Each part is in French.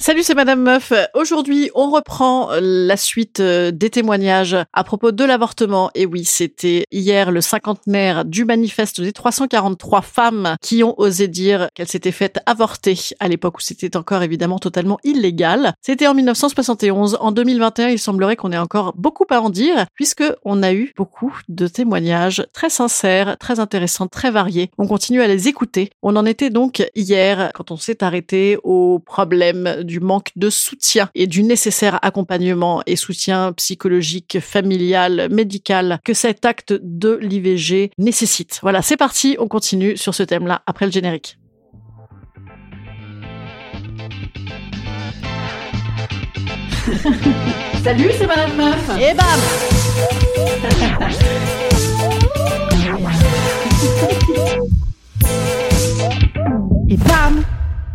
Salut, c'est Madame Meuf. Aujourd'hui, on reprend la suite euh, des témoignages à propos de l'avortement. Et oui, c'était hier le cinquantenaire du manifeste des 343 femmes qui ont osé dire qu'elles s'étaient faites avorter à l'époque où c'était encore évidemment totalement illégal. C'était en 1971. En 2021, il semblerait qu'on ait encore beaucoup à en dire puisque on a eu beaucoup de témoignages très sincères, très intéressants, très variés. On continue à les écouter. On en était donc hier quand on s'est arrêté au problème du manque de soutien et du nécessaire accompagnement et soutien psychologique, familial, médical que cet acte de l'IVG nécessite. Voilà, c'est parti, on continue sur ce thème-là après le générique. Salut, c'est Madame Meuf. Et bam Et bam,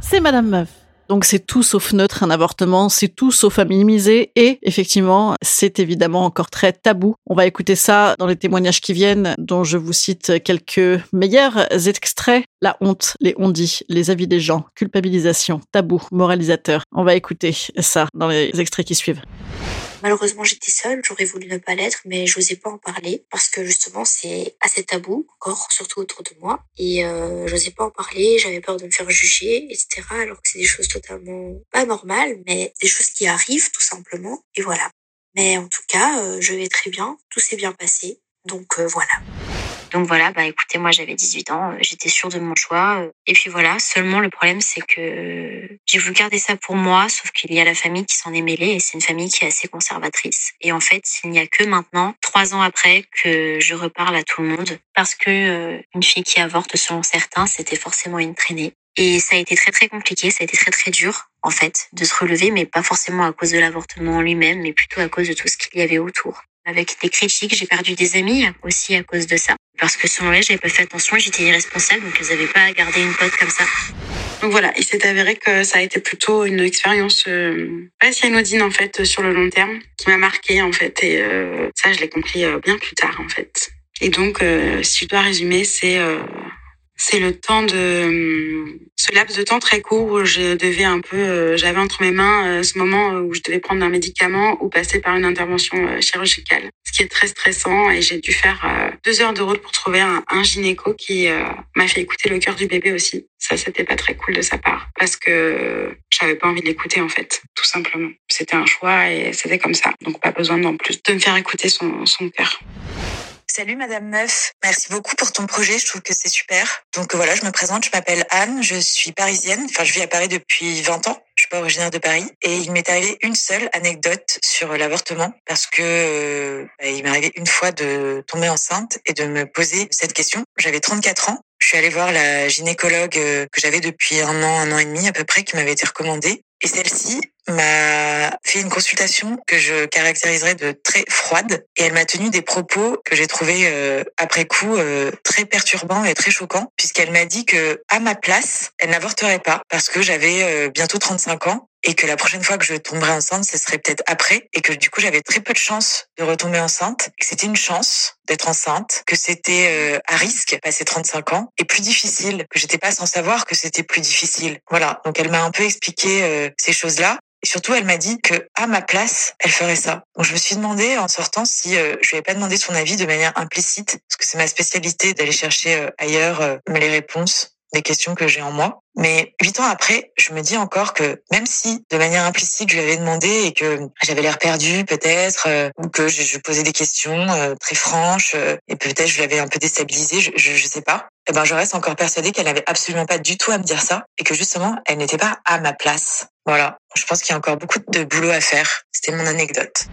c'est Madame Meuf. Donc c'est tout sauf neutre un avortement, c'est tout sauf à minimiser et effectivement c'est évidemment encore très tabou. On va écouter ça dans les témoignages qui viennent dont je vous cite quelques meilleurs extraits. La honte, les on-dit, les avis des gens, culpabilisation, tabou, moralisateur. On va écouter ça dans les extraits qui suivent. Malheureusement, j'étais seule, j'aurais voulu ne pas l'être, mais je n'osais pas en parler parce que justement, c'est assez tabou encore, surtout autour de moi. Et euh, n'osais pas en parler, j'avais peur de me faire juger, etc. Alors que c'est des choses totalement pas normales, mais des choses qui arrivent tout simplement. Et voilà. Mais en tout cas, euh, je vais très bien, tout s'est bien passé. Donc euh, voilà. Donc voilà, bah écoutez, moi j'avais 18 ans, euh, j'étais sûre de mon choix. Euh, et puis voilà, seulement le problème c'est que j'ai voulu garder ça pour moi, sauf qu'il y a la famille qui s'en est mêlée et c'est une famille qui est assez conservatrice. Et en fait, il n'y a que maintenant, trois ans après, que je reparle à tout le monde parce que euh, une fille qui avorte selon certains, c'était forcément une traînée. Et ça a été très très compliqué, ça a été très très dur en fait de se relever, mais pas forcément à cause de l'avortement lui-même, mais plutôt à cause de tout ce qu'il y avait autour. Avec des critiques, j'ai perdu des amis aussi à cause de ça. Parce que selon elles, j'avais pas fait attention, j'étais irresponsable, donc elles n'avaient pas gardé une pote comme ça. Donc voilà, il s'est avéré que ça a été plutôt une expérience euh, pas si anodine en fait sur le long terme, qui m'a marqué en fait, et euh, ça je l'ai compris euh, bien plus tard en fait. Et donc, si je dois résumer, c'est c'est le temps de ce laps de temps très court où je devais un peu euh, j'avais entre mes mains euh, ce moment où je devais prendre un médicament ou passer par une intervention euh, chirurgicale. Ce qui est très stressant et j'ai dû faire deux heures de route pour trouver un, un gynéco qui m'a fait écouter le cœur du bébé aussi. Ça c'était pas très cool de sa part parce que j'avais pas envie de l'écouter en fait tout simplement. C'était un choix et c'était comme ça. Donc pas besoin non plus de me faire écouter son, son cœur Salut Madame Meuf, merci beaucoup pour ton projet, je trouve que c'est super. Donc voilà, je me présente, je m'appelle Anne, je suis parisienne, enfin je vis à Paris depuis 20 ans, je suis pas originaire de Paris. Et il m'est arrivé une seule anecdote sur l'avortement parce que euh, bah, il m'est arrivé une fois de tomber enceinte et de me poser cette question. J'avais 34 ans, je suis allée voir la gynécologue euh, que j'avais depuis un an, un an et demi à peu près, qui m'avait été recommandée. Et celle-ci m'a fait une consultation que je caractériserais de très froide. Et elle m'a tenu des propos que j'ai trouvé euh, après coup euh, très perturbants et très choquants puisqu'elle m'a dit que à ma place, elle n'avorterait pas parce que j'avais euh, bientôt 35 ans et que la prochaine fois que je tomberais enceinte, ce serait peut-être après, et que du coup j'avais très peu de chance de retomber enceinte, que c'était une chance d'être enceinte, que c'était euh, à risque passer 35 ans, et plus difficile, que j'étais pas sans savoir que c'était plus difficile. Voilà, donc elle m'a un peu expliqué euh, ces choses-là. Et surtout, elle m'a dit que à ma place, elle ferait ça. Donc je me suis demandé en sortant si euh, je lui avais pas demandé son avis de manière implicite, parce que c'est ma spécialité d'aller chercher ailleurs les réponses des questions que j'ai en moi. Mais huit ans après, je me dis encore que même si de manière implicite je lui avais demandé et que j'avais l'air perdu peut-être, euh, ou que je, posais des questions euh, très franches euh, et peut-être je l'avais un peu déstabilisé, je, je sais pas. Eh ben je reste encore persuadée qu'elle n'avait absolument pas du tout à me dire ça et que justement elle n'était pas à ma place. Voilà, je pense qu'il y a encore beaucoup de boulot à faire. C'était mon anecdote.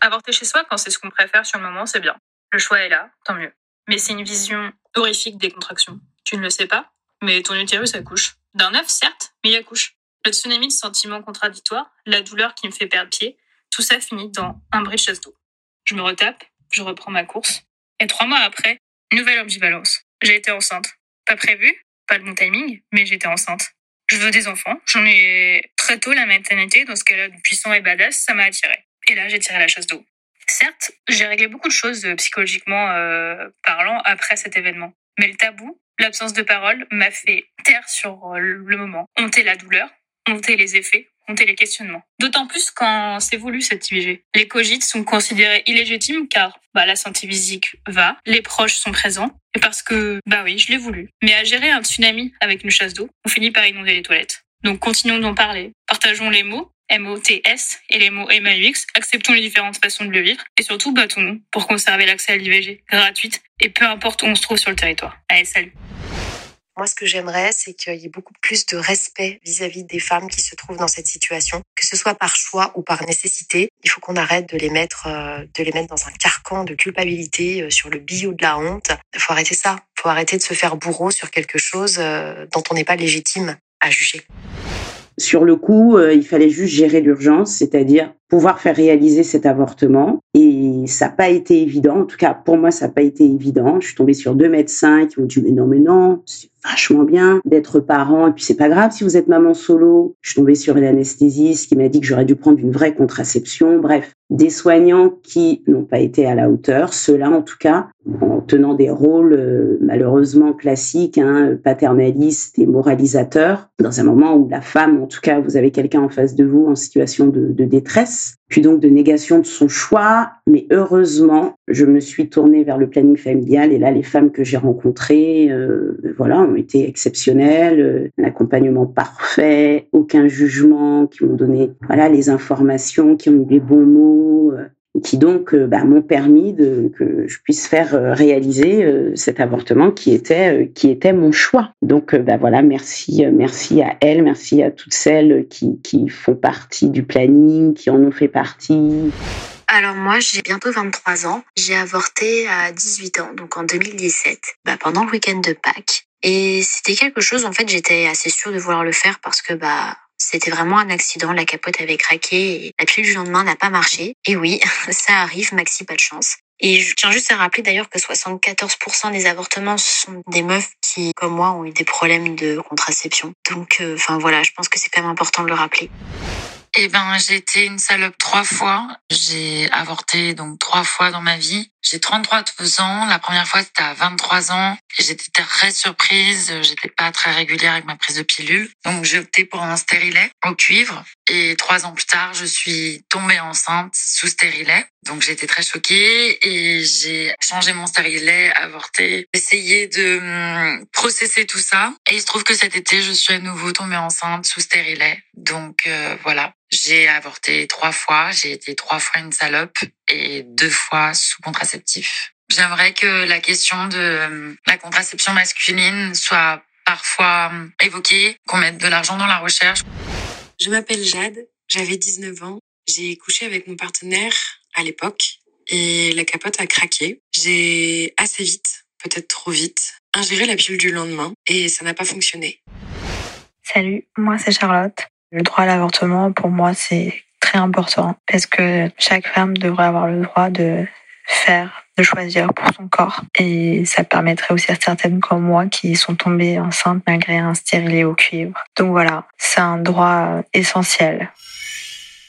Avorter chez soi quand c'est ce qu'on préfère sur le moment, c'est bien. Le choix est là, tant mieux. Mais c'est une vision horrifique des contractions. Tu ne le sais pas, mais ton utérus accouche. D'un œuf, certes, mais il accouche. Le tsunami de sentiments contradictoires, la douleur qui me fait perdre pied, tout ça finit dans un bris de chasse d'eau. Je me retape, je reprends ma course. Et trois mois après, nouvelle ambivalence. J'ai été enceinte. Pas prévu, pas de bon timing, mais j'étais enceinte. Je veux des enfants. J'en ai très tôt la maternité, dans ce cas-là, puissant et badass, ça m'a attiré. Et là, j'ai tiré la chasse d'eau. Certes, j'ai réglé beaucoup de choses euh, psychologiquement euh, parlant après cet événement. Mais le tabou, l'absence de parole m'a fait taire sur euh, le moment, honter la douleur, honter les effets, honter les questionnements. D'autant plus quand c'est voulu cette IVG. Les cogites sont considérés illégitimes car bah, la santé physique va, les proches sont présents, et parce que, bah oui, je l'ai voulu. Mais à gérer un tsunami avec une chasse d'eau, on finit par inonder les toilettes. Donc continuons d'en parler, partageons les mots, M-O-T-S et les mots M-A-U-X, acceptons les différentes façons de le vivre et surtout battons-nous pour conserver l'accès à l'IVG gratuite et peu importe où on se trouve sur le territoire. Allez, salut moi, ce que j'aimerais, c'est qu'il y ait beaucoup plus de respect vis-à-vis des femmes qui se trouvent dans cette situation, que ce soit par choix ou par nécessité. Il faut qu'on arrête de les mettre, euh, de les mettre dans un carcan de culpabilité euh, sur le bio de la honte. Il faut arrêter ça. Il faut arrêter de se faire bourreau sur quelque chose euh, dont on n'est pas légitime à juger. Sur le coup, il fallait juste gérer l'urgence, c'est-à-dire pouvoir faire réaliser cet avortement. Et ça n'a pas été évident. En tout cas, pour moi, ça n'a pas été évident. Je suis tombée sur deux médecins qui m'ont dit, mais non, mais non, vachement bien d'être parent et puis c'est pas grave si vous êtes maman solo. Je suis tombée sur une anesthésiste qui m'a dit que j'aurais dû prendre une vraie contraception. Bref, des soignants qui n'ont pas été à la hauteur, ceux-là en tout cas, en tenant des rôles euh, malheureusement classiques, hein, paternalistes et moralisateurs, dans un moment où la femme, en tout cas, vous avez quelqu'un en face de vous en situation de détresse, puis donc de négation de son choix. Mais heureusement, je me suis tournée vers le planning familial et là, les femmes que j'ai rencontrées, euh, voilà, ont été exceptionnelles, un accompagnement parfait, aucun jugement, qui m'ont donné voilà les informations, qui ont eu les bons mots. Euh, et qui donc euh, bah, m'ont permis que je puisse faire euh, réaliser euh, cet avortement qui était qui était mon choix. Donc bah, voilà, merci merci à elle, merci à toutes celles qui qui font partie du planning, qui en ont fait partie. Alors moi, j'ai bientôt 23 ans. J'ai avorté à 18 ans, donc en 2017, bah, pendant le week-end de Pâques. Et c'était quelque chose, en fait, j'étais assez sûre de vouloir le faire parce que bah c'était vraiment un accident, la capote avait craqué et la pilule du lendemain n'a pas marché. Et oui, ça arrive, Maxi, pas de chance. Et je tiens juste à rappeler d'ailleurs que 74% des avortements sont des meufs qui, comme moi, ont eu des problèmes de contraception. Donc, euh, enfin voilà, je pense que c'est quand même important de le rappeler. Eh ben, j'ai été une salope trois fois. J'ai avorté donc trois fois dans ma vie. J'ai 33 ans. La première fois, c'était à 23 ans. J'étais très surprise. J'étais pas très régulière avec ma prise de pilule. Donc, j'ai opté pour un stérilet au cuivre. Et trois ans plus tard, je suis tombée enceinte sous stérilet. Donc, j'étais très choquée et j'ai changé mon stérilet, avorté, essayé de hum, processer tout ça. Et il se trouve que cet été, je suis à nouveau tombée enceinte sous stérilet. Donc, euh, voilà. J'ai avorté trois fois, j'ai été trois fois une salope et deux fois sous contraceptif. J'aimerais que la question de euh, la contraception masculine soit parfois euh, évoquée, qu'on mette de l'argent dans la recherche. Je m'appelle Jade, j'avais 19 ans, j'ai couché avec mon partenaire à l'époque et la capote a craqué. J'ai assez vite, peut-être trop vite, ingéré la pilule du lendemain et ça n'a pas fonctionné. Salut, moi c'est Charlotte. Le droit à l'avortement, pour moi, c'est très important parce que chaque femme devrait avoir le droit de faire, de choisir pour son corps. Et ça permettrait aussi à certaines comme moi qui sont tombées enceintes malgré un stérilet au cuivre. Donc voilà, c'est un droit essentiel.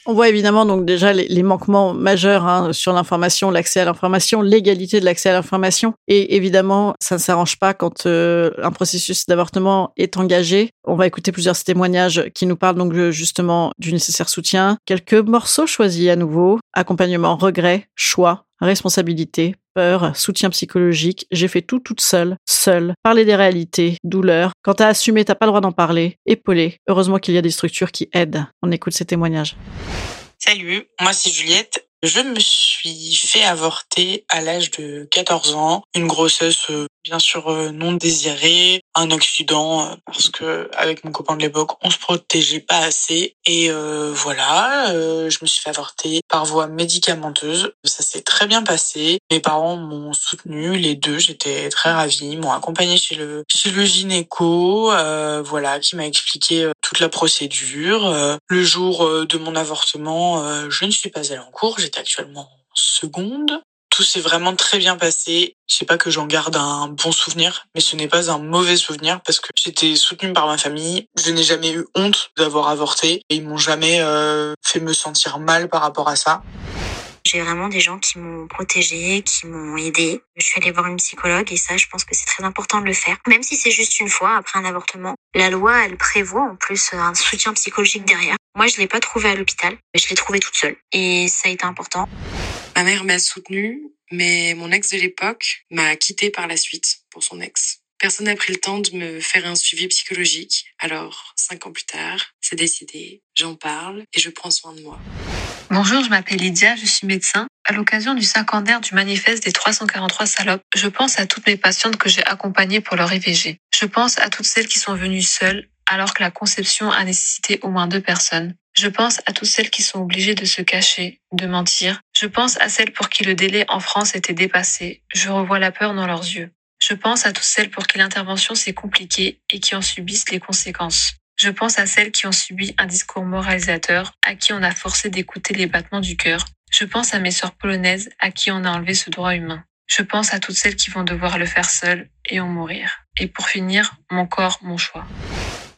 On voit évidemment donc déjà les, manquements majeurs hein, sur l'information, l'accès à l'information, l'égalité de l'accès à l'information. Et évidemment, ça ne s'arrange pas quand euh, un processus d'avortement est engagé. On va écouter plusieurs témoignages qui nous parlent donc justement du nécessaire soutien. Quelques morceaux choisis à nouveau. Accompagnement, regret, choix, responsabilité, peur, soutien psychologique. J'ai fait tout toute seule, seule. Parler des réalités, douleurs. Quand t'as assumé, t'as pas le droit d'en parler. Épaulé. Heureusement qu'il y a des structures qui aident. On écoute ces témoignages. Salut, moi c'est Juliette. Je me suis fait avorter à l'âge de 14 ans, une grossesse euh, bien sûr euh, non désirée, un accident euh, parce que avec mon copain de l'époque, on se protégeait pas assez et voilà, je me suis fait avorter par voie médicamenteuse. Ça s'est très bien passé. Mes parents m'ont soutenu les deux, j'étais très ravie, m'ont accompagné chez le chez le gynéco, voilà, qui m'a expliqué toute la procédure. le jour de mon avortement, je ne suis pas allée en cours, actuellement seconde. Tout s'est vraiment très bien passé. Je sais pas que j'en garde un bon souvenir, mais ce n'est pas un mauvais souvenir parce que j'étais soutenue par ma famille. Je n'ai jamais eu honte d'avoir avorté et ils m'ont jamais euh, fait me sentir mal par rapport à ça. J'ai vraiment des gens qui m'ont protégée, qui m'ont aidée. Je suis allée voir une psychologue et ça, je pense que c'est très important de le faire. Même si c'est juste une fois après un avortement. La loi, elle prévoit en plus un soutien psychologique derrière. Moi, je l'ai pas trouvé à l'hôpital. Je l'ai trouvé toute seule. Et ça a été important. Ma mère m'a soutenue, mais mon ex de l'époque m'a quittée par la suite pour son ex. Personne n'a pris le temps de me faire un suivi psychologique. Alors, cinq ans plus tard, c'est décidé, j'en parle et je prends soin de moi. Bonjour, je m'appelle Lydia, je suis médecin. À l'occasion du cinquantenaire du manifeste des 343 salopes, je pense à toutes mes patientes que j'ai accompagnées pour leur IVG. Je pense à toutes celles qui sont venues seules alors que la conception a nécessité au moins deux personnes. Je pense à toutes celles qui sont obligées de se cacher, de mentir. Je pense à celles pour qui le délai en France était dépassé. Je revois la peur dans leurs yeux. Je pense à toutes celles pour qui l'intervention s'est compliquée et qui en subissent les conséquences. Je pense à celles qui ont subi un discours moralisateur, à qui on a forcé d'écouter les battements du cœur. Je pense à mes sœurs polonaises, à qui on a enlevé ce droit humain. Je pense à toutes celles qui vont devoir le faire seules et en mourir. Et pour finir, mon corps, mon choix.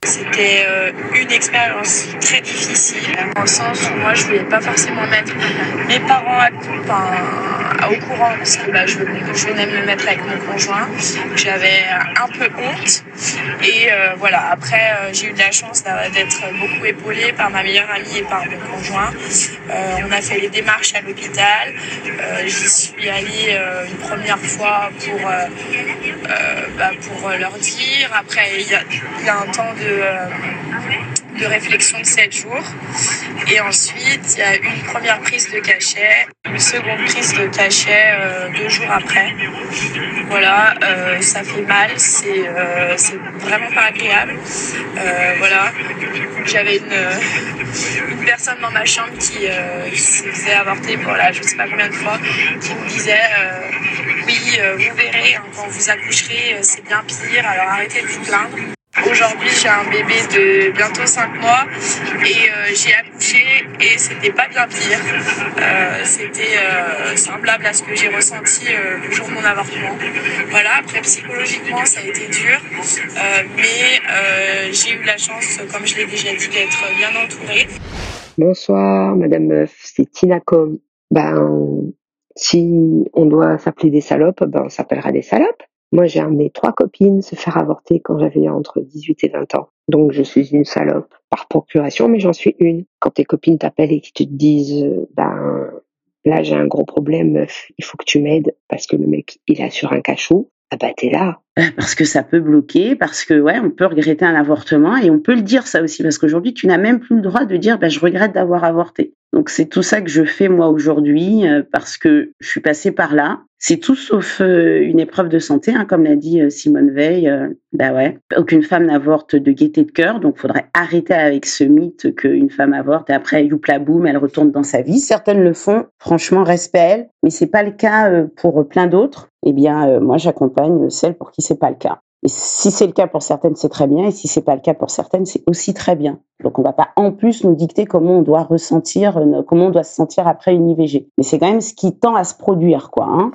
C'était euh, une expérience très difficile, dans le sens où moi je voulais pas forcément mettre mes parents à, au courant, parce que bah, je, je, venais me mettre avec mon conjoint. J'avais un peu honte. Et euh, voilà, après euh, j'ai eu de la chance d'être beaucoup épaulée par ma meilleure amie et par mon conjoint. on a fait les démarches à l'hôpital. J'y suis allée une première fois pour, bah, pour leur dire. Après, il y a, un temps de euh, de, réflexion de 7 jours. Et ensuite, il y a une première prise de cachet, une seconde prise de cachet euh, deux jours après. Voilà, euh, ça fait mal, c'est vraiment pas agréable. voilà, j'avais une, une personne dans ma chambre qui, se faisait avorter la je sais pas combien de fois, qui me disait oui, vous verrez, hein, quand vous accoucherez, c'est bien pire, alors arrêtez de vous plaindre. Aujourd'hui, j'ai un bébé de bientôt 5 mois et euh, j'ai accouché et c'était pas bien pire. Euh, c'était euh, semblable à ce que j'ai ressenti le jour de mon avortement. Voilà, après psychologiquement, ça a été dur, mais j'ai eu la chance, comme je l'ai déjà dit, d'être bien entourée. Bonsoir, Madame Meuf, c'est Tina Com. Ben, si on doit s'appeler des salopes, ben on s'appellera des salopes. Moi, j'ai amené trois copines se faire avorter quand j'avais entre 18 et 20 ans. Donc, je suis une salope par procuration, mais j'en suis une. Quand tes copines t'appellent et qui te disent, euh, ben, là, j'ai un gros problème, meuf, il faut que tu m'aides parce que le mec, il a sur un cachot. Ah bah, t'es là. Parce que ça peut bloquer, parce que, ouais, on peut regretter un avortement et on peut le dire ça aussi, parce qu'aujourd'hui, tu n'as même plus le droit de dire, ben, je regrette d'avoir avorté. Donc, c'est tout ça que je fais moi aujourd'hui, euh, parce que je suis passée par là c'est tout sauf euh, une épreuve de santé, hein, comme l'a dit euh, Simone Veil. Bah ouais, aucune femme n'avorte de gaieté de cœur, donc faudrait arrêter avec ce mythe qu'une femme avorte et après youpla boum, elle retourne dans sa vie. Certaines le font, franchement, respect à elles, mais c'est pas le cas pour plein d'autres. Eh bien, moi, j'accompagne celles pour qui c'est pas le cas. Et si c'est le cas pour certaines, c'est très bien. Et si c'est pas le cas pour certaines, c'est aussi très bien. Donc on va pas en plus nous dicter comment on doit ressentir, euh, comment on doit se sentir après une IVG. Mais c'est quand même ce qui tend à se produire, quoi. Hein.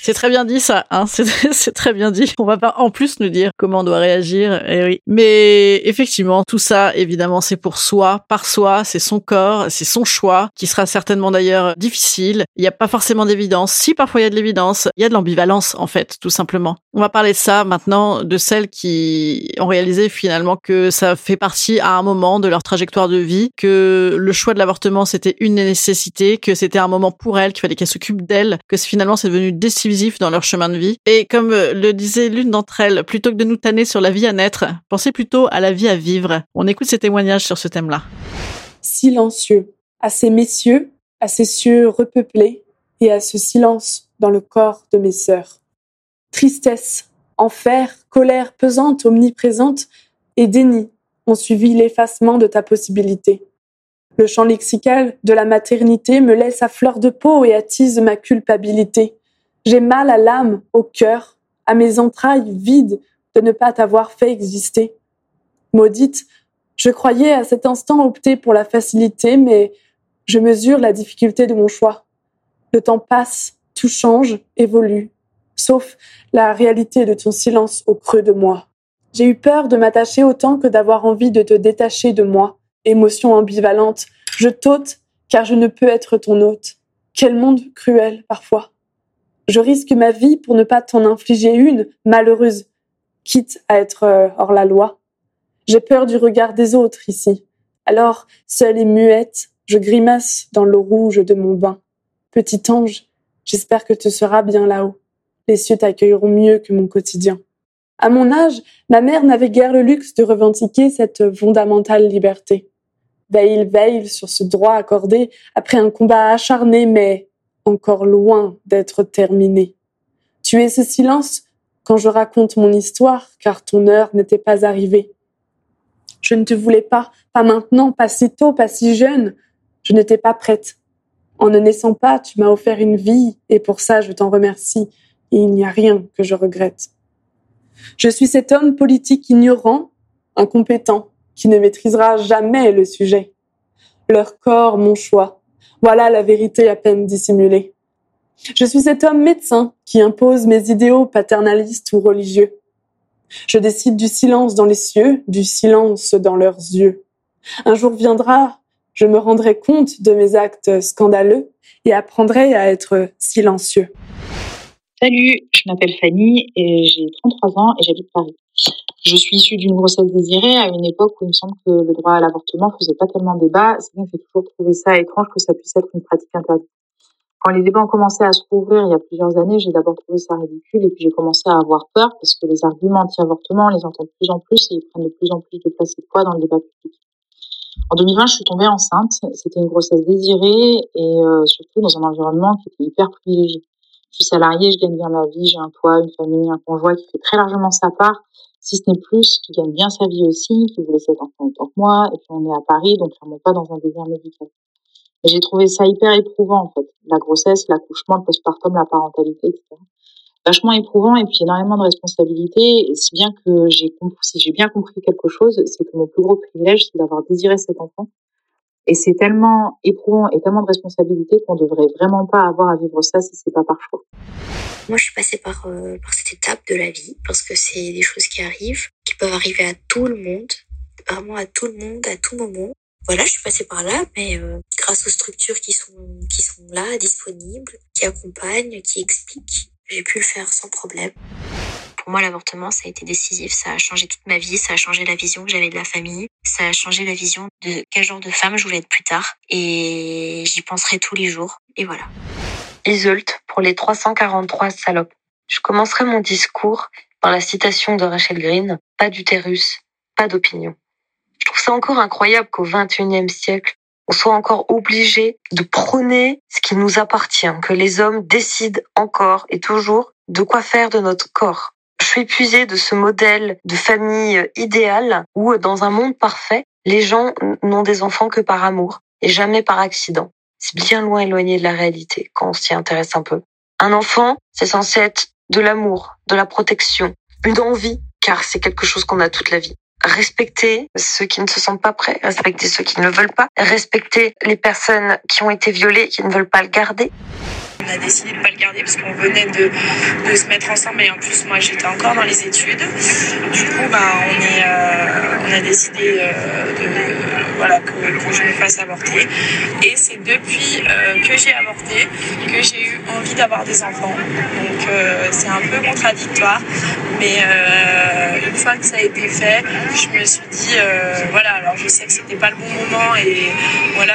C'est très bien dit ça, hein c'est très bien dit. On va pas en plus nous dire comment on doit réagir, eh oui. Mais effectivement, tout ça, évidemment, c'est pour soi, par soi, c'est son corps, c'est son choix, qui sera certainement d'ailleurs difficile. Il n'y a pas forcément d'évidence. Si parfois il y a de l'évidence, il y a de l'ambivalence en fait, tout simplement. On va parler de ça maintenant, de celles qui ont réalisé finalement que ça fait partie à un moment de leur trajectoire de vie, que le choix de l'avortement c'était une nécessité, que c'était un moment pour elles, qu'il fallait qu'elles s'occupent d'elles, que finalement c'est devenu décisif dans leur chemin de vie. Et comme euh, le disait l'une d'entre elles, plutôt que de nous tanner sur la vie à naître, pensez plutôt à la vie à vivre. On écoute ces témoignages sur ce thème-là. Silencieux, à ces messieurs, à ces cieux repeuplés et à ce silence dans le corps de mes sœurs. Tristesse, enfer, colère pesante, omniprésente et déni ont suivi l'effacement de ta possibilité. Le champ lexical de la maternité me laisse à fleur de peau et attise ma culpabilité. J'ai mal à l'âme, au cœur, à mes entrailles vides de ne pas t'avoir fait exister. Maudite, je croyais à cet instant opter pour la facilité, mais je mesure la difficulté de mon choix. Le temps passe, tout change, évolue, sauf la réalité de ton silence au creux de moi. J'ai eu peur de m'attacher autant que d'avoir envie de te détacher de moi. Émotion ambivalente, je t'ôte car je ne peux être ton hôte. Quel monde cruel parfois. Je risque ma vie pour ne pas t'en infliger une, malheureuse, quitte à être euh, hors la loi. J'ai peur du regard des autres ici. Alors, seule et muette, je grimace dans l'eau rouge de mon bain. Petit ange, j'espère que tu seras bien là-haut. Les cieux t'accueilleront mieux que mon quotidien. À mon âge, ma mère n'avait guère le luxe de revendiquer cette fondamentale liberté. Veille veille sur ce droit accordé après un combat acharné, mais encore loin d'être terminé. Tu es ce silence quand je raconte mon histoire, car ton heure n'était pas arrivée. Je ne te voulais pas, pas maintenant, pas si tôt, pas si jeune. Je n'étais pas prête. En ne naissant pas, tu m'as offert une vie, et pour ça je t'en remercie, et il n'y a rien que je regrette. Je suis cet homme politique ignorant, incompétent, qui ne maîtrisera jamais le sujet. Leur corps, mon choix. Voilà la vérité à peine dissimulée. Je suis cet homme médecin qui impose mes idéaux paternalistes ou religieux. Je décide du silence dans les cieux, du silence dans leurs yeux. Un jour viendra, je me rendrai compte de mes actes scandaleux et apprendrai à être silencieux. Salut, je m'appelle Fanny et j'ai 33 ans et j'habite Paris. Je suis issue d'une grossesse désirée à une époque où il me semble que le droit à l'avortement faisait pas tellement débat. C'est bien que j'ai toujours trouvé ça étrange que ça puisse être une pratique interdite. Quand les débats ont commencé à se rouvrir il y a plusieurs années, j'ai d'abord trouvé ça ridicule et puis j'ai commencé à avoir peur parce que les arguments anti-avortement, on les entend de plus en plus et ils prennent de plus en plus de place et de poids dans le débat public. En 2020, je suis tombée enceinte. C'était une grossesse désirée et euh, surtout dans un environnement qui était hyper privilégié. Je suis salariée, je gagne bien ma vie, j'ai un toit, une famille, un conjoint qui fait très largement sa part, si ce n'est plus, qui gagne bien sa vie aussi, qui voulait cet enfant autant que moi, et puis on est à Paris, donc clairement pas dans un désir médical. Et j'ai trouvé ça hyper éprouvant, en fait. La grossesse, l'accouchement, le postpartum, la parentalité, etc. Vachement éprouvant et puis énormément de responsabilités. si bien que j'ai si j'ai bien compris quelque chose, c'est que mon plus gros privilège, c'est d'avoir désiré cet enfant et c'est tellement éprouvant et tellement de responsabilité qu'on devrait vraiment pas avoir à vivre ça si c'est pas par choix. Moi, je suis passée par, euh, par cette étape de la vie parce que c'est des choses qui arrivent, qui peuvent arriver à tout le monde, vraiment à tout le monde, à tout moment. Voilà, je suis passée par là, mais euh, grâce aux structures qui sont qui sont là, disponibles, qui accompagnent, qui expliquent, j'ai pu le faire sans problème pour moi, l'avortement, ça a été décisif. Ça a changé toute ma vie. Ça a changé la vision que j'avais de la famille. Ça a changé la vision de quel genre de femme je voulais être plus tard. Et j'y penserai tous les jours. Et voilà. Isolte pour les 343 salopes. Je commencerai mon discours par la citation de Rachel Green. Pas d'utérus, pas d'opinion. Je trouve ça encore incroyable qu'au 21e siècle, on soit encore obligé de prôner ce qui nous appartient, que les hommes décident encore et toujours de quoi faire de notre corps. Je suis épuisée de ce modèle de famille idéale où, dans un monde parfait, les gens n'ont des enfants que par amour et jamais par accident. C'est bien loin éloigné de la réalité quand on s'y intéresse un peu. Un enfant, c'est censé être de l'amour, de la protection, une envie, car c'est quelque chose qu'on a toute la vie. Respecter ceux qui ne se sentent pas prêts, respecter ceux qui ne le veulent pas, respecter les personnes qui ont été violées qui ne veulent pas le garder. On a décidé de pas le garder parce qu'on venait de, se mettre ensemble et en plus moi j'étais encore dans les études. Du coup on est euh, on a décidé euh, que, que, je me fasse avorter. Et c'est depuis que j'ai avorté que j'ai eu envie d'avoir des enfants. Donc c'est un peu contradictoire. Mais une fois que ça a été fait, je me suis dit, voilà, alors je sais que c'était pas le bon moment et voilà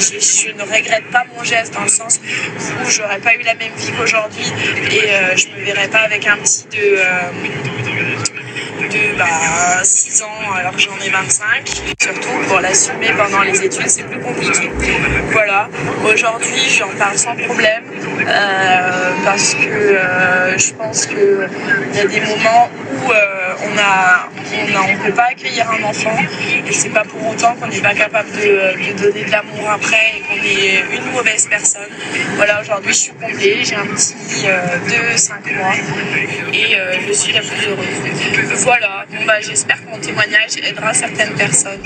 je, ne regrette pas mon geste dans le sens où j'aurais pas eu la même vie qu'aujourd'hui et euh, je me verrais pas avec un petit de, euh, de bah, 6 ans alors que j'en ai 25. Surtout pour l'assumer pendant les études, c'est plus compliqué. Voilà, aujourd'hui j'en parle sans problème euh, parce que je pense qu'il y a des moments où on a, on peut pas accueillir un enfant et c'est pas pour autant qu'on n'est pas capable de, donner de l'amour après et qu'on est une mauvaise personne. Voilà, aujourd'hui je suis comblée, j'ai un petit euh, de 5 mois et euh, je suis la plus heureuse. Voilà, bah, j'espère que mon témoignage aidera certaines personnes.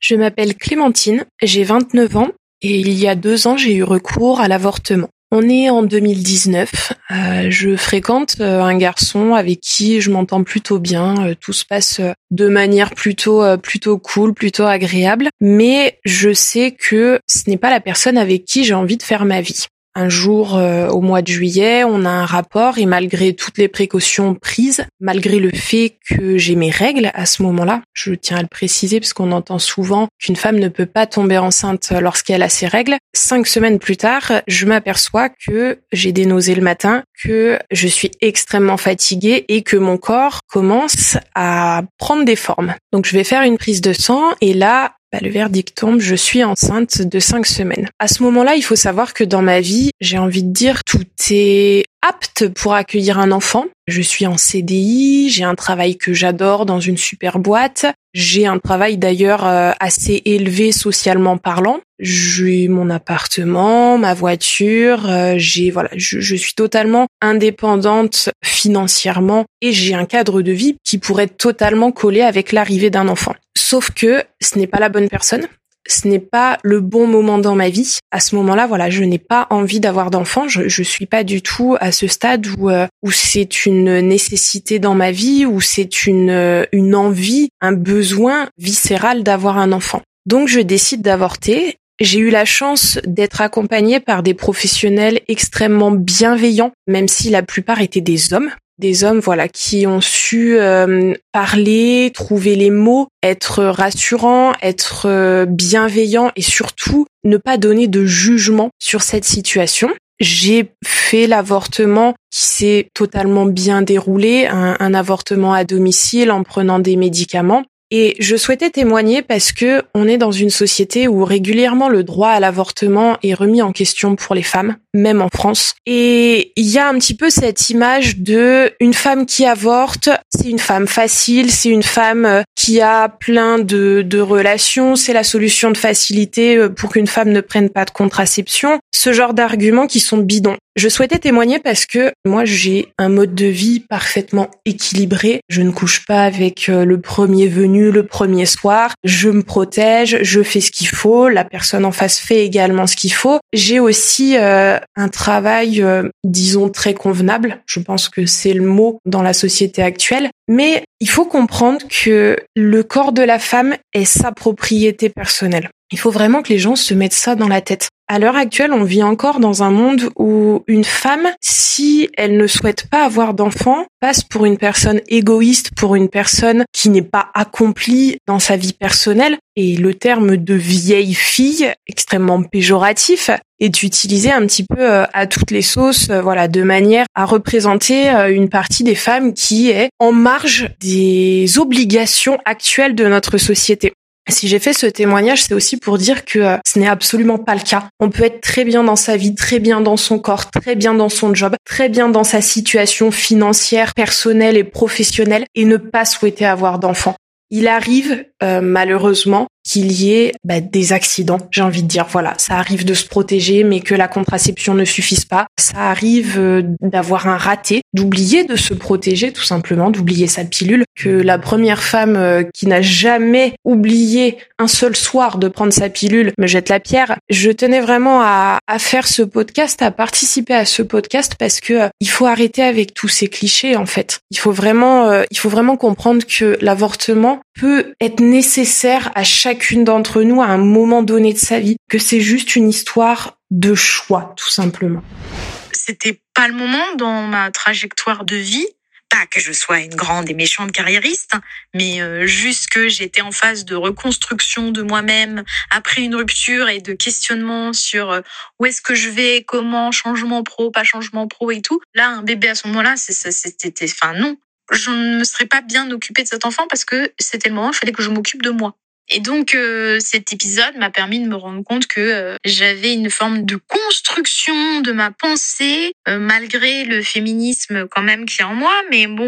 Je m'appelle Clémentine, j'ai 29 ans et il y a deux ans j'ai eu recours à l'avortement. On est en 2019. Euh, je fréquente euh, un garçon avec qui je m'entends plutôt bien. Euh, tout se passe de manière plutôt plutôt cool, plutôt agréable. Mais je sais que ce n'est pas la personne avec qui j'ai envie de faire ma vie un jour euh, au mois de juillet, on a un rapport et malgré toutes les précautions prises, malgré le fait que j'ai mes règles à ce moment-là, je tiens à le préciser parce qu'on entend souvent qu'une femme ne peut pas tomber enceinte lorsqu'elle a ses règles. Cinq semaines plus tard, je m'aperçois que j'ai des nausées le matin, que je suis extrêmement fatiguée et que mon corps commence à prendre des formes. Donc je vais faire une prise de sang et là, bah, le verdict tombe, je suis enceinte de cinq semaines. À ce moment-là, il faut savoir que dans ma vie, j'ai envie de dire, tout est apte pour accueillir un enfant. Je suis en CDI, j'ai un travail que j'adore dans une super boîte. J'ai un travail d'ailleurs euh, assez élevé socialement parlant. J'ai mon appartement, ma voiture, euh, j'ai voilà, je, je, suis totalement indépendante financièrement et j'ai un cadre de vie qui pourrait totalement coller avec l'arrivée d'un enfant. Sauf que ce n'est pas la bonne personne ce n'est pas le bon moment dans ma vie. À ce moment-là, voilà, je n'ai pas envie d'avoir d'enfants. Je, je suis pas du tout à ce stade où euh, où c'est une nécessité dans ma vie, où c'est une euh, une envie, un besoin viscéral d'avoir un enfant. Donc je décide d'avorter. J'ai eu la chance d'être accompagnée par des professionnels extrêmement bienveillants, même si la plupart étaient des hommes des hommes voilà qui ont su euh, parler, trouver les mots, être rassurants, être euh, bienveillants et surtout ne pas donner de jugement sur cette situation. J'ai fait l'avortement qui s'est totalement bien déroulé, un, avortement à domicile en prenant des médicaments. Et je souhaitais témoigner parce que on est dans une société où régulièrement le droit à l'avortement est remis en question pour les femmes, même en France. Et il y a un petit peu cette image de une femme qui avorte, c'est une femme facile, c'est une femme euh, qui a plein de, relations, c'est la solution de facilité euh, pour qu'une femme ne prenne pas de contraception. Ce genre d'arguments qui sont bidons. Je souhaitais témoigner parce que moi j'ai un mode de vie parfaitement équilibré. Je ne couche pas avec euh, le premier venu le premier soir. Je me protège, je fais ce qu'il faut. La personne en face fait également ce qu'il faut. J'ai aussi euh, un travail, euh, disons, très convenable. Je pense que c'est le mot dans la société actuelle. Mais il faut comprendre que le corps de la femme est sa propriété personnelle. Il faut vraiment que les gens se mettent ça dans la tête. À l'heure actuelle, on vit encore dans un monde où une femme, si elle ne souhaite pas avoir d'enfant, passe pour une personne égoïste, pour une personne qui n'est pas accomplie dans sa vie personnelle. Et le terme de vieille fille, extrêmement péjoratif, est utilisé un petit peu euh, à toutes les sauces, euh, voilà, de manière à représenter euh, une partie des femmes qui est en marge des obligations actuelles de notre société. Si j'ai fait ce témoignage, c'est aussi pour dire que euh, ce n'est absolument pas le cas. On peut être très bien dans sa vie, très bien dans son corps, très bien dans son job, très bien dans sa situation financière, personnelle et professionnelle et ne pas souhaiter avoir d'enfants. Il arrive euh, malheureusement qu'il y ait bah, des accidents, j'ai envie de dire. Voilà, ça arrive de se protéger, mais que la contraception ne suffise pas. Ça arrive euh, d'avoir un raté, d'oublier de se protéger, tout simplement, d'oublier sa pilule. Que la première femme euh, qui n'a jamais oublié un seul soir de prendre sa pilule me jette la pierre. Je tenais vraiment à, à faire ce podcast, à participer à ce podcast parce que euh, il faut arrêter avec tous ces clichés en fait. Il faut vraiment, il faut vraiment comprendre que l'avortement peut être nécessaire à chacune d'entre nous à un moment donné de sa vie, que c'est juste une histoire de choix, tout simplement. C'était pas le moment dans ma trajectoire de vie pas que je sois une grande et méchante carriériste, mais euh, juste que j'étais en phase de reconstruction de moi-même après une rupture et de questionnement sur euh, où est-ce que je vais, comment, changement pro, pas changement pro et tout. Là, un bébé à ce moment-là, c'était, enfin non, je ne me serais pas bien occupée de cet enfant parce que c'était le moment, il fallait que je m'occupe de moi. Et donc euh, cet épisode m'a permis de me rendre compte que euh, j'avais une forme de construction de ma pensée euh, malgré le féminisme quand même qui est en moi mais bon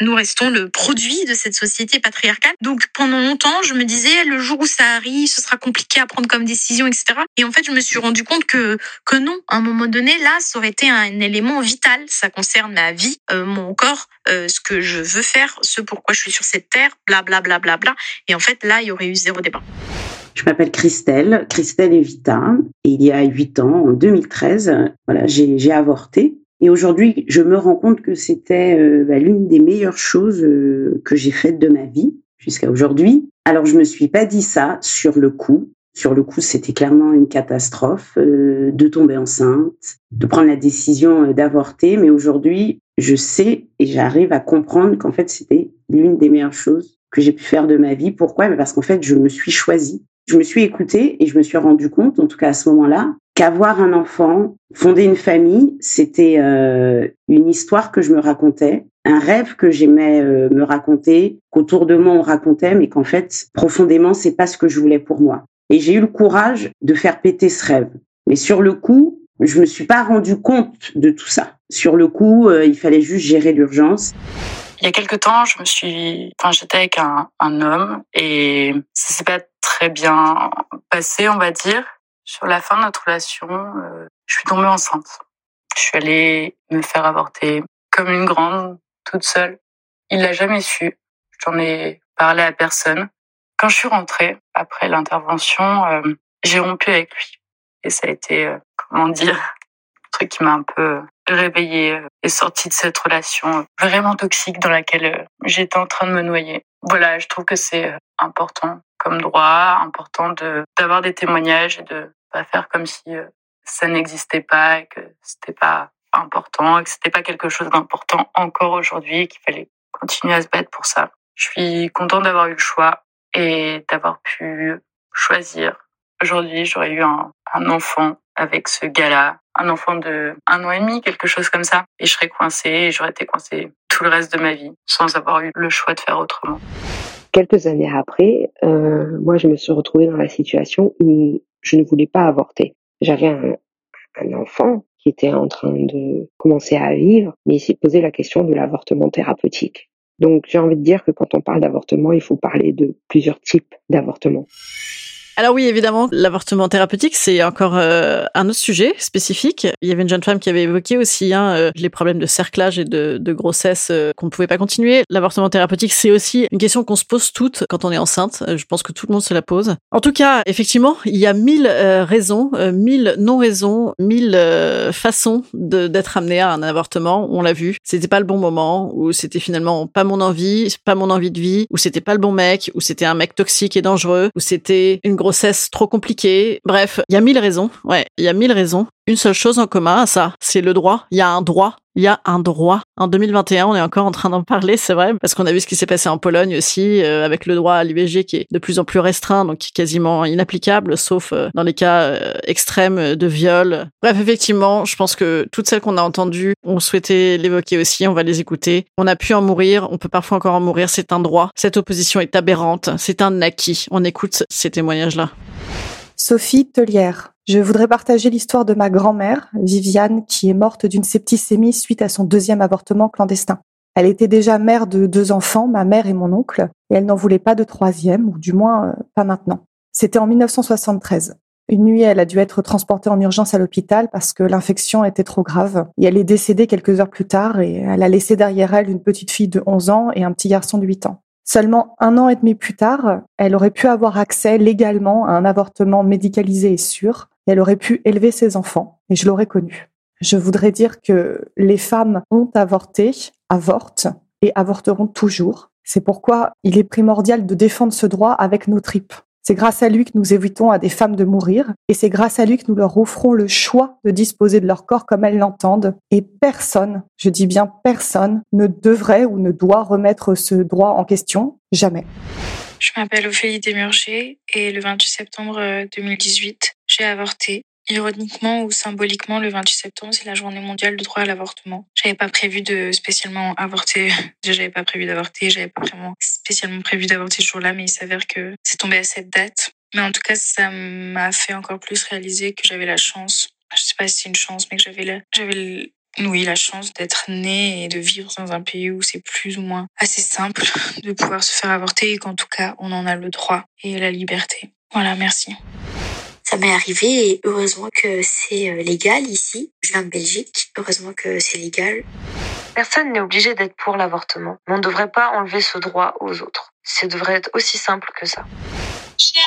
nous restons le produit de cette société patriarcale. Donc pendant longtemps, je me disais le jour où ça arrive, ce sera compliqué à prendre comme décision etc. Et en fait, je me suis rendu compte que que non, à un moment donné là, ça aurait été un élément vital, ça concerne ma vie, mon corps, ce que je veux faire, ce pourquoi je suis sur cette terre, bla bla bla bla bla. Et en fait là, il y aurait eu zéro. Je m'appelle Christelle, Christelle Evita, et il y a huit ans, en 2013, voilà, j'ai avorté. Et aujourd'hui, je me rends compte que c'était euh, bah, l'une des meilleures choses euh, que j'ai faites de ma vie jusqu'à aujourd'hui. Alors, je me suis pas dit ça sur le coup. Sur le coup, c'était clairement une catastrophe euh, de tomber enceinte, de prendre la décision d'avorter. Mais aujourd'hui, je sais et j'arrive à comprendre qu'en fait, c'était l'une des meilleures choses que j'ai pu faire de ma vie. Pourquoi? Parce qu'en fait, je me suis choisie. Je me suis écoutée et je me suis rendu compte, en tout cas à ce moment-là, qu'avoir un enfant, fonder une famille, c'était euh, une histoire que je me racontais, un rêve que j'aimais euh, me raconter, qu'autour de moi on racontait, mais qu'en fait profondément c'est pas ce que je voulais pour moi. Et j'ai eu le courage de faire péter ce rêve. Mais sur le coup, je me suis pas rendu compte de tout ça. Sur le coup, euh, il fallait juste gérer l'urgence. Il y a quelques temps, je me suis, enfin, j'étais avec un, un homme et ça s'est pas très bien passé, on va dire. Sur la fin de notre relation, euh, je suis tombée enceinte. Je suis allée me faire avorter comme une grande, toute seule. Il l'a jamais su. J'en ai parlé à personne. Quand je suis rentrée après l'intervention, euh, j'ai rompu avec lui. Et ça a été, euh, comment dire, un truc qui m'a un peu réveillée et sortie de cette relation vraiment toxique dans laquelle j'étais en train de me noyer. Voilà, je trouve que c'est important comme droit, important de d'avoir des témoignages et de pas faire comme si ça n'existait pas et que c'était pas important et que c'était pas quelque chose d'important encore aujourd'hui et qu'il fallait continuer à se battre pour ça. Je suis contente d'avoir eu le choix et d'avoir pu choisir. Aujourd'hui, j'aurais eu un, un enfant avec ce gars-là, un enfant de un an et demi, quelque chose comme ça, et je serais coincée et j'aurais été coincée tout le reste de ma vie sans avoir eu le choix de faire autrement. Quelques années après, euh, moi, je me suis retrouvée dans la situation où je ne voulais pas avorter. J'avais un, un enfant qui était en train de commencer à vivre, mais il s'est posé la question de l'avortement thérapeutique. Donc j'ai envie de dire que quand on parle d'avortement, il faut parler de plusieurs types d'avortement. Alors oui, évidemment, l'avortement thérapeutique, c'est encore euh, un autre sujet spécifique. Il y avait une jeune femme qui avait évoqué aussi hein, euh, les problèmes de cerclage et de, de grossesse euh, qu'on ne pouvait pas continuer. L'avortement thérapeutique, c'est aussi une question qu'on se pose toutes quand on est enceinte. Je pense que tout le monde se la pose. En tout cas, effectivement, il y a mille raisons, mille non-raisons, mille façons d'être amené à un avortement. On l'a vu, c'était pas le bon moment, ou c'était finalement pas mon envie, pas mon envie de vie, ou c'était pas le bon mec, ou c'était un mec toxique et dangereux, ou c'était une grossesse trop compliquée. Bref, il y a mille raisons. Ouais, il y a mille raisons. Une seule chose en commun à ça, c'est le droit. Il y a un droit. Il y a un droit. En 2021, on est encore en train d'en parler, c'est vrai, parce qu'on a vu ce qui s'est passé en Pologne aussi, euh, avec le droit à l'IVG qui est de plus en plus restreint, donc quasiment inapplicable, sauf euh, dans les cas euh, extrêmes de viol. Bref, effectivement, je pense que toutes celles qu'on a entendues, on souhaitait l'évoquer aussi, on va les écouter. On a pu en mourir, on peut parfois encore en mourir, c'est un droit. Cette opposition est aberrante, c'est un acquis. On écoute ces témoignages-là. Sophie Tellière. Je voudrais partager l'histoire de ma grand-mère, Viviane, qui est morte d'une septicémie suite à son deuxième avortement clandestin. Elle était déjà mère de deux enfants, ma mère et mon oncle, et elle n'en voulait pas de troisième, ou du moins euh, pas maintenant. C'était en 1973. Une nuit, elle a dû être transportée en urgence à l'hôpital parce que l'infection était trop grave. Et elle est décédée quelques heures plus tard et elle a laissé derrière elle une petite fille de 11 ans et un petit garçon de 8 ans. Seulement un an et demi plus tard, elle aurait pu avoir accès légalement à un avortement médicalisé et sûr, elle aurait pu élever ses enfants, et je l'aurais connue. Je voudrais dire que les femmes ont avorté, avortent et avorteront toujours. C'est pourquoi il est primordial de défendre ce droit avec nos tripes. C'est grâce à lui que nous évitons à des femmes de mourir et c'est grâce à lui que nous leur offrons le choix de disposer de leur corps comme elles l'entendent. Et personne, je dis bien personne, ne devrait ou ne doit remettre ce droit en question. Jamais. Je m'appelle Ophélie Desmurger et le 28 septembre 2018, j'ai avorté. Ironiquement ou symboliquement, le 28 septembre, c'est la journée mondiale du droit à l'avortement. J'avais pas prévu de spécialement avorter. J'avais pas prévu d'avorter. J'avais pas vraiment spécialement prévu d'avorter ce jour-là, mais il s'avère que c'est tombé à cette date. Mais en tout cas, ça m'a fait encore plus réaliser que j'avais la chance. Je sais pas si c'est une chance, mais que j'avais la, j'avais oui, la chance d'être née et de vivre dans un pays où c'est plus ou moins assez simple de pouvoir se faire avorter et qu'en tout cas, on en a le droit et la liberté. Voilà, merci. Ça m'est arrivé et heureusement que c'est euh, légal ici. Je viens de Belgique, heureusement que c'est légal. Personne n'est obligé d'être pour l'avortement, mais on ne devrait pas enlever ce droit aux autres. Ça devrait être aussi simple que ça.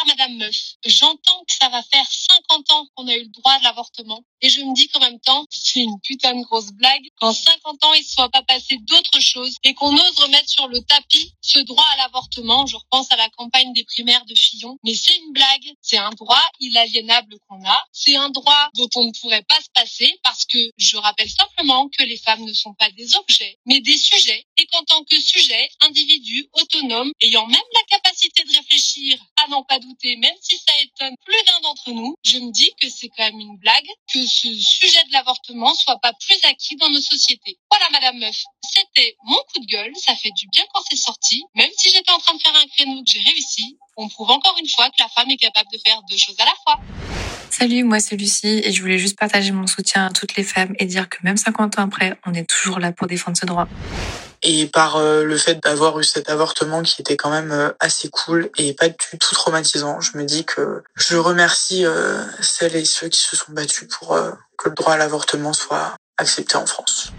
Madame Meuf, j'entends que ça va faire 50 ans qu'on a eu le droit à l'avortement. Et je me dis qu'en même temps, c'est une putain de grosse blague qu'en 50 ans, il ne soit pas passé d'autres choses et qu'on ose remettre sur le tapis ce droit à l'avortement. Je repense à la campagne des primaires de Fillon. Mais c'est une blague. C'est un droit inaliénable qu'on a. C'est un droit dont on ne pourrait pas se passer parce que je rappelle simplement que les femmes ne sont pas des objets, mais des sujets et qu'en tant que sujet, individu autonome, ayant même la capacité de réfléchir à n'en pas douter, même si ça étonne plus d'un d'entre nous, je me dis que c'est quand même une blague que ce sujet de l'avortement soit pas plus acquis dans nos sociétés. Voilà, Madame Meuf, c'était mon coup de gueule. Ça fait du bien quand c'est sorti. Même si j'étais en train de faire un créneau que j'ai réussi, on prouve encore une fois que la femme est capable de faire deux choses à la fois. Salut, moi c'est Lucie et je voulais juste partager mon soutien à toutes les femmes et dire que même 50 ans après, on est toujours là pour défendre ce droit. Et par euh, le fait d'avoir eu cet avortement qui était quand même euh, assez cool et pas du tout traumatisant, je me dis que je remercie euh, celles et ceux qui se sont battus pour que le droit à l'avortement soit accepté en France.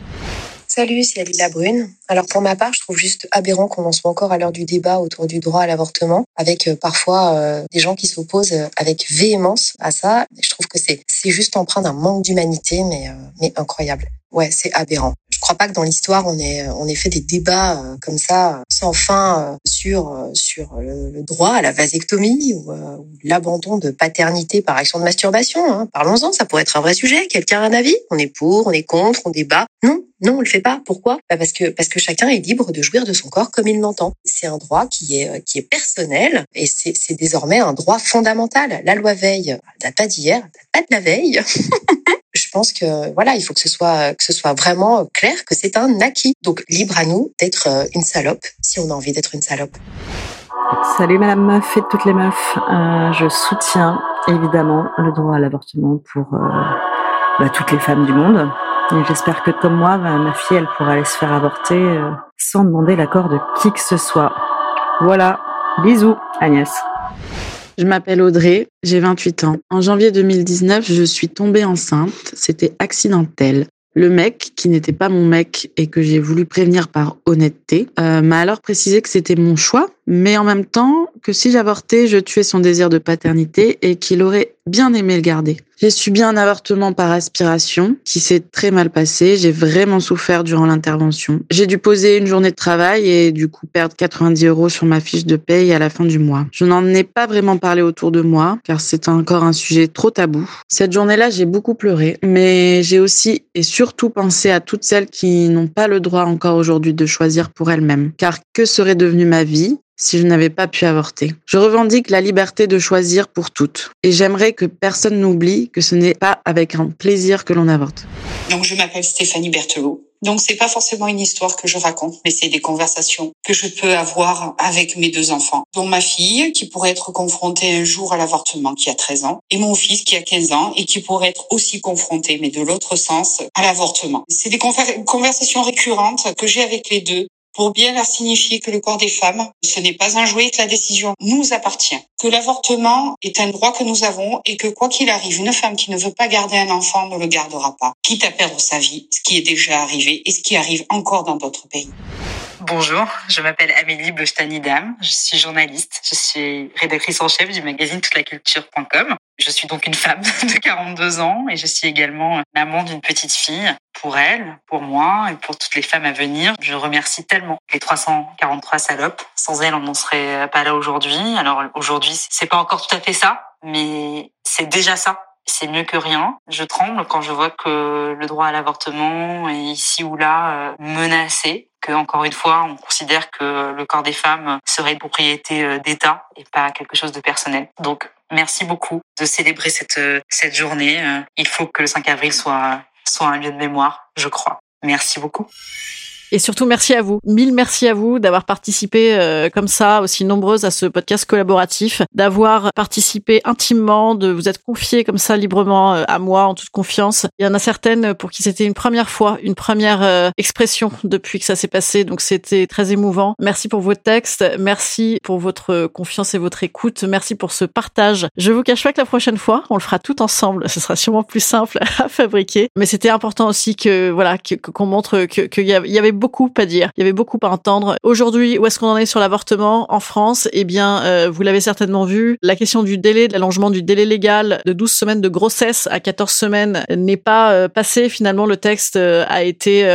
Salut, c'est Alila Brune. Alors pour ma part, je trouve juste aberrant qu'on en soit encore à l'heure du débat autour du droit à l'avortement, avec parfois des gens qui s'opposent avec véhémence à ça. Je trouve que c'est juste empreint d'un manque d'humanité, mais mais incroyable. Ouais, c'est aberrant. Je crois pas que dans l'histoire on ait on ait fait des débats euh, comme ça euh, sans fin euh, sur sur le, droit à la vasectomie ou, l'abandon de paternité par action de masturbation. Hein. Parlons-en, ça pourrait être un vrai sujet. Quelqu'un a un avis? On est pour, on est contre, on débat. Non, non, on le fait pas. Pourquoi? Bah Parce que parce que chacun est libre de jouir de son corps comme il l'entend. C'est un droit qui est qui est personnel et c'est c'est désormais un droit fondamental. La loi Veil date pas d'hier, date pas de la veille. je pense que voilà, il faut que ce soit que ce soit vraiment clair que c'est un acquis. Donc libre à nous d'être euh, une salope si on a envie d'être une salope. Salut Madame Meuf et toutes les meufs. Euh, je soutiens évidemment le droit à l'avortement pour euh, bah, toutes les femmes du monde. Et j'espère que comme moi, bah, ma fille, elle pourra aller se faire avorter euh, sans demander l'accord de qui que ce soit. Voilà. Bisous, Agnès. Je m'appelle Audrey, j'ai 28 ans. En janvier 2019, je suis tombée enceinte. C'était accidentel. Le mec, qui n'était pas mon mec et que j'ai voulu prévenir par honnêteté, euh, m'a alors précisé que c'était mon choix, mais en même temps que si j'avortais, je tuais son désir de paternité et qu'il aurait bien aimé le garder. J'ai subi un avortement par aspiration qui s'est très mal passé. J'ai vraiment souffert durant l'intervention. J'ai dû poser une journée de travail et du coup perdre 90 euros sur ma fiche de paye à la fin du mois. Je n'en ai pas vraiment parlé autour de moi car c'est encore un sujet trop tabou. Cette journée-là, j'ai beaucoup pleuré, mais j'ai aussi et surtout pensé à toutes celles qui n'ont pas le droit encore aujourd'hui de choisir pour elles-mêmes. Car que serait devenue ma vie? Si je n'avais pas pu avorter. Je revendique la liberté de choisir pour toutes. Et j'aimerais que personne n'oublie que ce n'est pas avec un plaisir que l'on avorte. Donc je m'appelle Stéphanie Berthelot. Donc c'est pas forcément une histoire que je raconte, mais c'est des conversations que je peux avoir avec mes deux enfants, dont ma fille qui pourrait être confrontée un jour à l'avortement qui a 13 ans et mon fils qui a 15 ans et qui pourrait être aussi confronté mais de l'autre sens à l'avortement. C'est des conversations récurrentes que j'ai avec les deux pour bien leur signifier que le corps des femmes, ce n'est pas un jouet, que la décision nous appartient, que l'avortement est un droit que nous avons et que quoi qu'il arrive, une femme qui ne veut pas garder un enfant ne le gardera pas, quitte à perdre sa vie, ce qui est déjà arrivé et ce qui arrive encore dans d'autres pays. Bonjour, je m'appelle Amélie Bestanidam, je suis journaliste, je suis rédactrice en chef du magazine toutetlaculture.com. Je suis donc une femme de 42 ans et je suis également maman d'une petite fille. Pour elle, pour moi et pour toutes les femmes à venir, je remercie tellement les 343 salopes. Sans elles, on n'en serait pas là aujourd'hui. Alors aujourd'hui, c'est pas encore tout à fait ça, mais c'est déjà ça c'est mieux que rien. Je tremble quand je vois que le droit à l'avortement est ici ou là euh, menacé, que encore une fois, on considère que le corps des femmes serait une propriété euh, d'État et pas quelque chose de personnel. Donc, merci beaucoup de célébrer cette euh, cette journée. Il faut que le 5 avril soit soit un lieu de mémoire, je crois. Merci beaucoup. Et surtout, merci à vous. Mille merci à vous d'avoir participé euh, comme ça, aussi nombreuses à ce podcast collaboratif, d'avoir participé intimement, de vous être confié comme ça librement euh, à moi, en toute confiance. Il y en a certaines pour qui c'était une première fois, une première euh, expression depuis que ça s'est passé. Donc c'était très émouvant. Merci pour vos textes. Merci pour votre confiance et votre écoute. Merci pour ce partage. Je vous cache pas que la prochaine fois, on le fera tout ensemble. Ce sera sûrement plus simple à fabriquer. Mais c'était important aussi que, voilà, qu'on montre qu'il y avait beaucoup à dire, il y avait beaucoup à entendre. Aujourd'hui, où est-ce qu'on en est sur l'avortement en France? Eh bien, euh, vous l'avez certainement vu, la question du délai, de l'allongement du délai légal de 12 semaines de grossesse à 14 semaines n'est pas euh, passé. Finalement, le texte euh, a été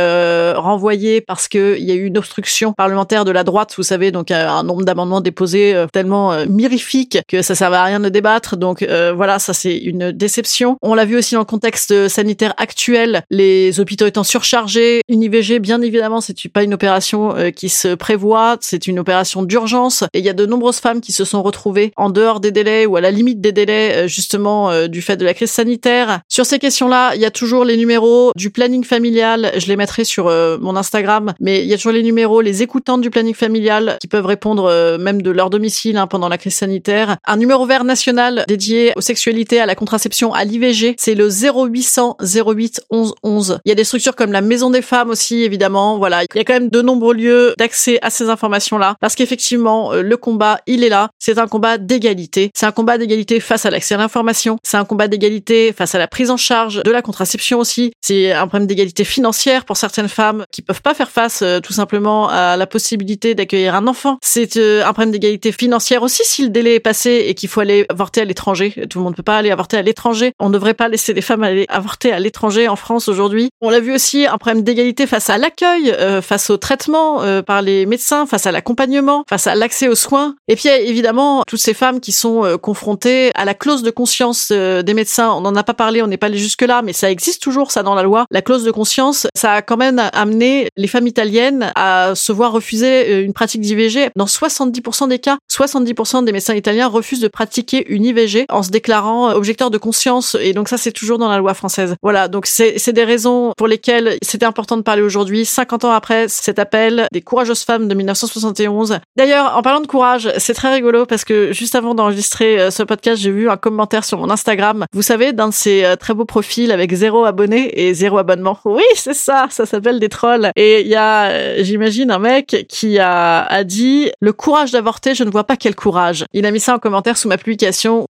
renvoyé parce qu'il y a eu une obstruction parlementaire de la droite, vous savez, donc un nombre d'amendements déposés tellement mirifiques que ça servait à rien de débattre. Donc voilà, ça c'est une déception. On l'a vu aussi dans le contexte sanitaire actuel, les hôpitaux étant surchargés, une IVG bien évidemment c'est pas une opération euh, qui se prévoit, c'est une opération d'urgence. Et il y a de nombreuses femmes qui se sont retrouvées en dehors des délais ou à la limite des délais, euh, justement euh, du fait de la crise sanitaire. Sur ces questions-là, il y a toujours les numéros du planning familial. Je les mettrai sur mon Instagram, mais il y a toujours les numéros, les écoutantes du planning familial qui peuvent répondre même de leur domicile hein, pendant la crise sanitaire. Un numéro vert national dédié aux sexualités, à la contraception, à l'IVG, c'est le 0800 08 11 11. Il y a des structures comme la Maison des femmes aussi, évidemment voilà, il y a quand même de nombreux lieux d'accès à ces informations-là, parce qu'effectivement, euh, le combat, il est là. C'est un combat d'égalité. C'est un combat d'égalité face à l'accès à l'information. C'est un combat d'égalité face à la prise en charge de la contraception aussi. C'est un problème d'égalité financière pour certaines femmes qui peuvent pas faire face euh, tout simplement à la possibilité d'accueillir un enfant. C'est euh, un problème d'égalité financière aussi si le délai est passé et qu'il faut aller avorter à l'étranger. Tout le monde peut pas aller avorter à l'étranger. On ne devrait pas laisser les femmes aller avorter à l'étranger en France aujourd'hui. On l'a vu aussi un problème d'égalité face à l'accueil euh, face au traitement euh, par les médecins, face à l'accompagnement, face à l'accès aux soins. Et puis évidemment toutes ces femmes qui sont euh, confrontées à la clause de conscience des médecins. On n'en a pas parlé, on n'est pas allé jusque là, mais ça existe toujours ça dans la loi. La clause de conscience, ça a quand même amené les femmes italiennes à se voir refuser une pratique d'IVG. Dans 70% des cas, 70% des médecins italiens refusent de pratiquer une IVG en se déclarant objecteurs de conscience. Et donc ça, c'est toujours dans la loi française. Voilà, donc c'est des raisons pour lesquelles c'était important de parler aujourd'hui. 50 après cet appel des courageuses femmes de 1971. D'ailleurs, en parlant de courage, c'est très rigolo parce que juste avant d'enregistrer euh, ce podcast, j'ai vu un commentaire sur mon Instagram. Vous savez, d'un de ces euh, très beaux profils avec zéro abonné et zéro abonnement. Oui, c'est ça, ça s'appelle des trolls. Et il y a, euh, j'imagine, un mec qui a, a dit le courage d'avorter, je ne vois pas quel courage. Il a mis ça en commentaire sous ma publication.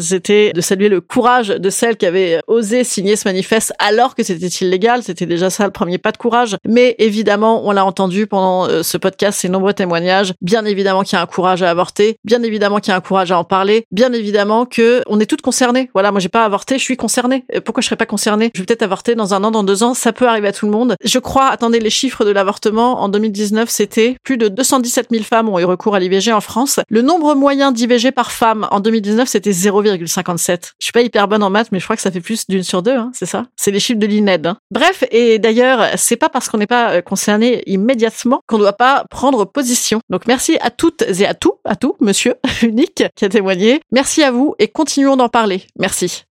C'était de saluer le courage de celle qui avait osé signer ce manifeste alors que c'était illégal. C'était déjà ça le premier pas de courage. Mais évidemment, on l'a entendu pendant euh, ce podcast, ces nombreux témoignages. Bien évidemment qu'il y a un courage à avorter. Bien évidemment qu'il y a un courage à en parler. Bien évidemment que on est toutes concernées. Voilà, moi j'ai pas avorté, je suis concernée. Euh, pourquoi je serais pas concernée? Je vais peut-être avorter dans un an, dans deux ans. Ça peut arriver à tout le monde. Je crois, attendez, les chiffres de l'avortement en 2019, c'était plus de 217 000 femmes ont eu recours à l'IVG en France. Le nombre moyen d'IVG par femme en 2019, c'était 0,57. Je suis pas hyper bonne en maths, mais je crois que ça fait plus d'une sur deux, hein, c'est ça? C'est les chiffres de l'INED. Hein. Bref, et d'ailleurs, c'est pas parce qu'on n'est pas euh, concerné immédiatement qu'on ne doit pas prendre position. Donc merci à toutes et à tout, à tout, monsieur unique qui a témoigné. Merci à vous et continuons d'en parler. Merci.